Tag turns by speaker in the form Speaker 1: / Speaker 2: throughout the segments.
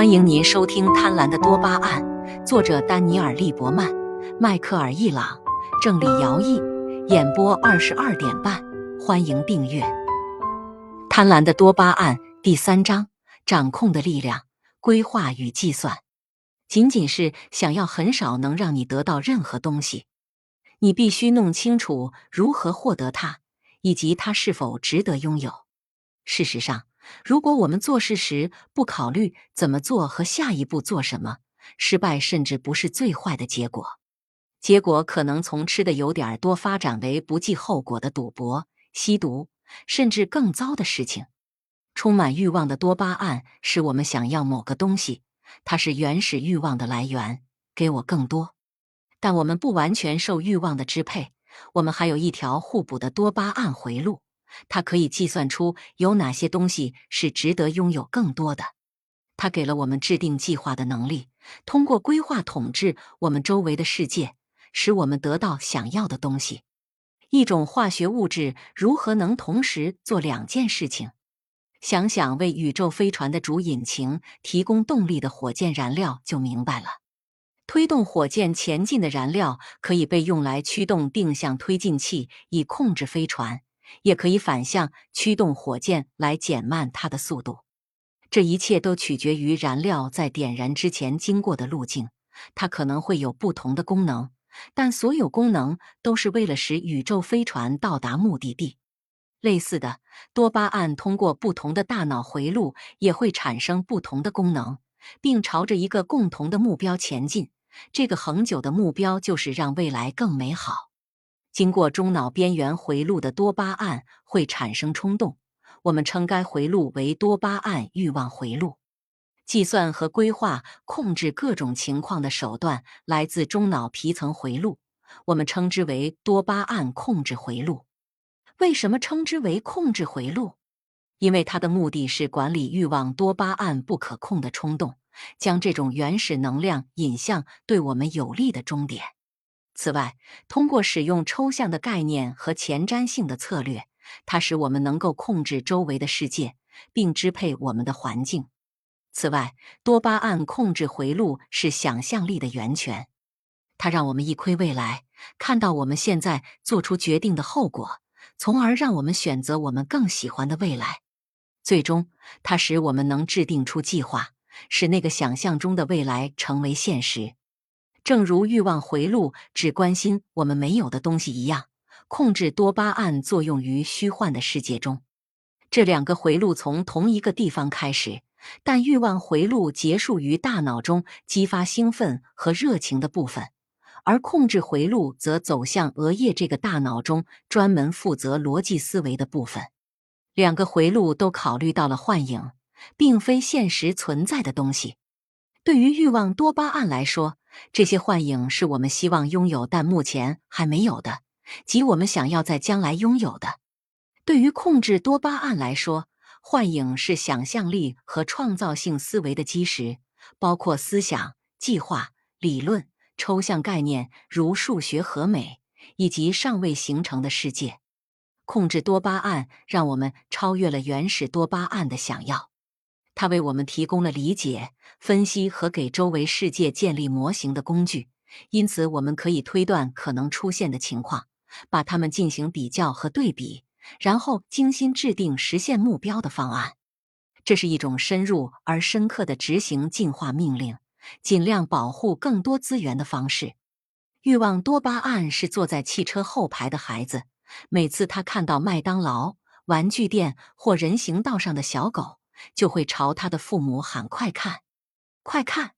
Speaker 1: 欢迎您收听《贪婪的多巴胺》，作者丹尼尔·利伯曼、迈克尔·易朗，郑李尧译，演播二十二点半。欢迎订阅《贪婪的多巴胺》第三章：掌控的力量、规划与计算。仅仅是想要，很少能让你得到任何东西。你必须弄清楚如何获得它，以及它是否值得拥有。事实上，如果我们做事时不考虑怎么做和下一步做什么，失败甚至不是最坏的结果。结果可能从吃的有点多发展为不计后果的赌博、吸毒，甚至更糟的事情。充满欲望的多巴胺使我们想要某个东西，它是原始欲望的来源。给我更多，但我们不完全受欲望的支配。我们还有一条互补的多巴胺回路。它可以计算出有哪些东西是值得拥有更多的。它给了我们制定计划的能力，通过规划统治我们周围的世界，使我们得到想要的东西。一种化学物质如何能同时做两件事情？想想为宇宙飞船的主引擎提供动力的火箭燃料就明白了。推动火箭前进的燃料可以被用来驱动定向推进器，以控制飞船。也可以反向驱动火箭来减慢它的速度，这一切都取决于燃料在点燃之前经过的路径。它可能会有不同的功能，但所有功能都是为了使宇宙飞船到达目的地。类似的，多巴胺通过不同的大脑回路也会产生不同的功能，并朝着一个共同的目标前进。这个恒久的目标就是让未来更美好。经过中脑边缘回路的多巴胺会产生冲动，我们称该回路为多巴胺欲望回路。计算和规划控制各种情况的手段来自中脑皮层回路，我们称之为多巴胺控制回路。为什么称之为控制回路？因为它的目的是管理欲望多巴胺不可控的冲动，将这种原始能量引向对我们有利的终点。此外，通过使用抽象的概念和前瞻性的策略，它使我们能够控制周围的世界，并支配我们的环境。此外，多巴胺控制回路是想象力的源泉，它让我们一窥未来，看到我们现在做出决定的后果，从而让我们选择我们更喜欢的未来。最终，它使我们能制定出计划，使那个想象中的未来成为现实。正如欲望回路只关心我们没有的东西一样，控制多巴胺作用于虚幻的世界中。这两个回路从同一个地方开始，但欲望回路结束于大脑中激发兴奋和热情的部分，而控制回路则走向额叶这个大脑中专门负责逻辑思维的部分。两个回路都考虑到了幻影，并非现实存在的东西。对于欲望多巴胺来说，这些幻影是我们希望拥有但目前还没有的，即我们想要在将来拥有的。对于控制多巴胺来说，幻影是想象力和创造性思维的基石，包括思想、计划、理论、抽象概念如数学和美，以及尚未形成的世界。控制多巴胺让我们超越了原始多巴胺的想要。它为我们提供了理解、分析和给周围世界建立模型的工具，因此我们可以推断可能出现的情况，把它们进行比较和对比，然后精心制定实现目标的方案。这是一种深入而深刻的执行进化命令、尽量保护更多资源的方式。欲望多巴胺是坐在汽车后排的孩子，每次他看到麦当劳、玩具店或人行道上的小狗。就会朝他的父母喊：“快看，快看！”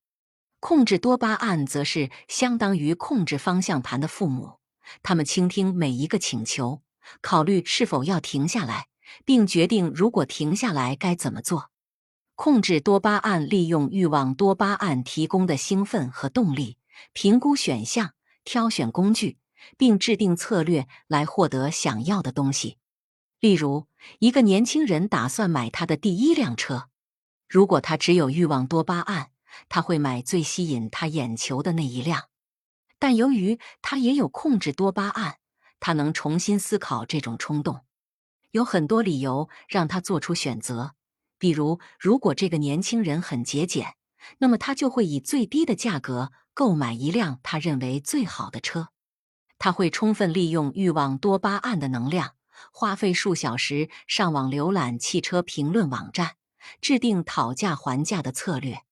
Speaker 1: 控制多巴胺则是相当于控制方向盘的父母，他们倾听每一个请求，考虑是否要停下来，并决定如果停下来该怎么做。控制多巴胺利用欲望多巴胺提供的兴奋和动力，评估选项，挑选工具，并制定策略来获得想要的东西。例如，一个年轻人打算买他的第一辆车。如果他只有欲望多巴胺，他会买最吸引他眼球的那一辆。但由于他也有控制多巴胺，他能重新思考这种冲动。有很多理由让他做出选择，比如，如果这个年轻人很节俭，那么他就会以最低的价格购买一辆他认为最好的车。他会充分利用欲望多巴胺的能量，花费数小时上网浏览汽车评论网站，制定讨价还价的策略。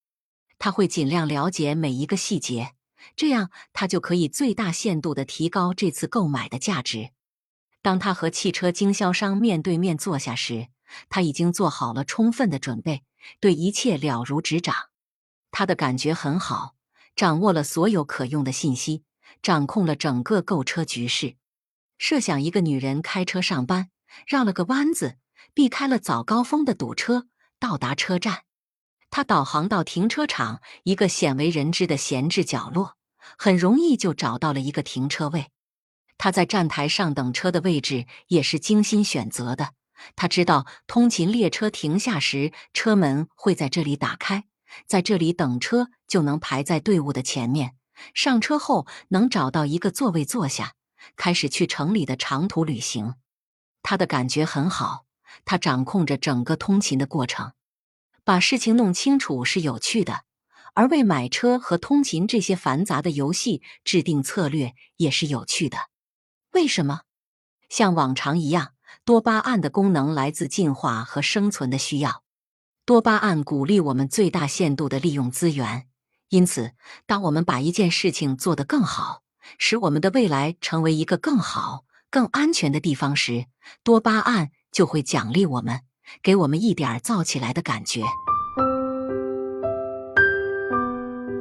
Speaker 1: 他会尽量了解每一个细节，这样他就可以最大限度的提高这次购买的价值。当他和汽车经销商面对面坐下时，他已经做好了充分的准备，对一切了如指掌。他的感觉很好，掌握了所有可用的信息，掌控了整个购车局势。设想一个女人开车上班，绕了个弯子，避开了早高峰的堵车，到达车站。她导航到停车场一个鲜为人知的闲置角落，很容易就找到了一个停车位。他在站台上等车的位置也是精心选择的。他知道通勤列车停下时，车门会在这里打开，在这里等车就能排在队伍的前面。上车后能找到一个座位坐下，开始去城里的长途旅行。他的感觉很好，他掌控着整个通勤的过程。把事情弄清楚是有趣的，而为买车和通勤这些繁杂的游戏制定策略也是有趣的。为什么？像往常一样，多巴胺的功能来自进化和生存的需要。多巴胺鼓励我们最大限度的利用资源，因此，当我们把一件事情做得更好，使我们的未来成为一个更好、更安全的地方时，多巴胺就会奖励我们。给我们一点燥起来的感觉。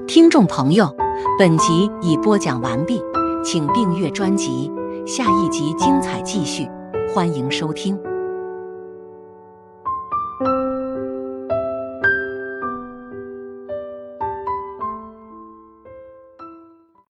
Speaker 1: 听众朋友，本集已播讲完毕，请订阅专辑，下一集精彩继续，欢迎收听。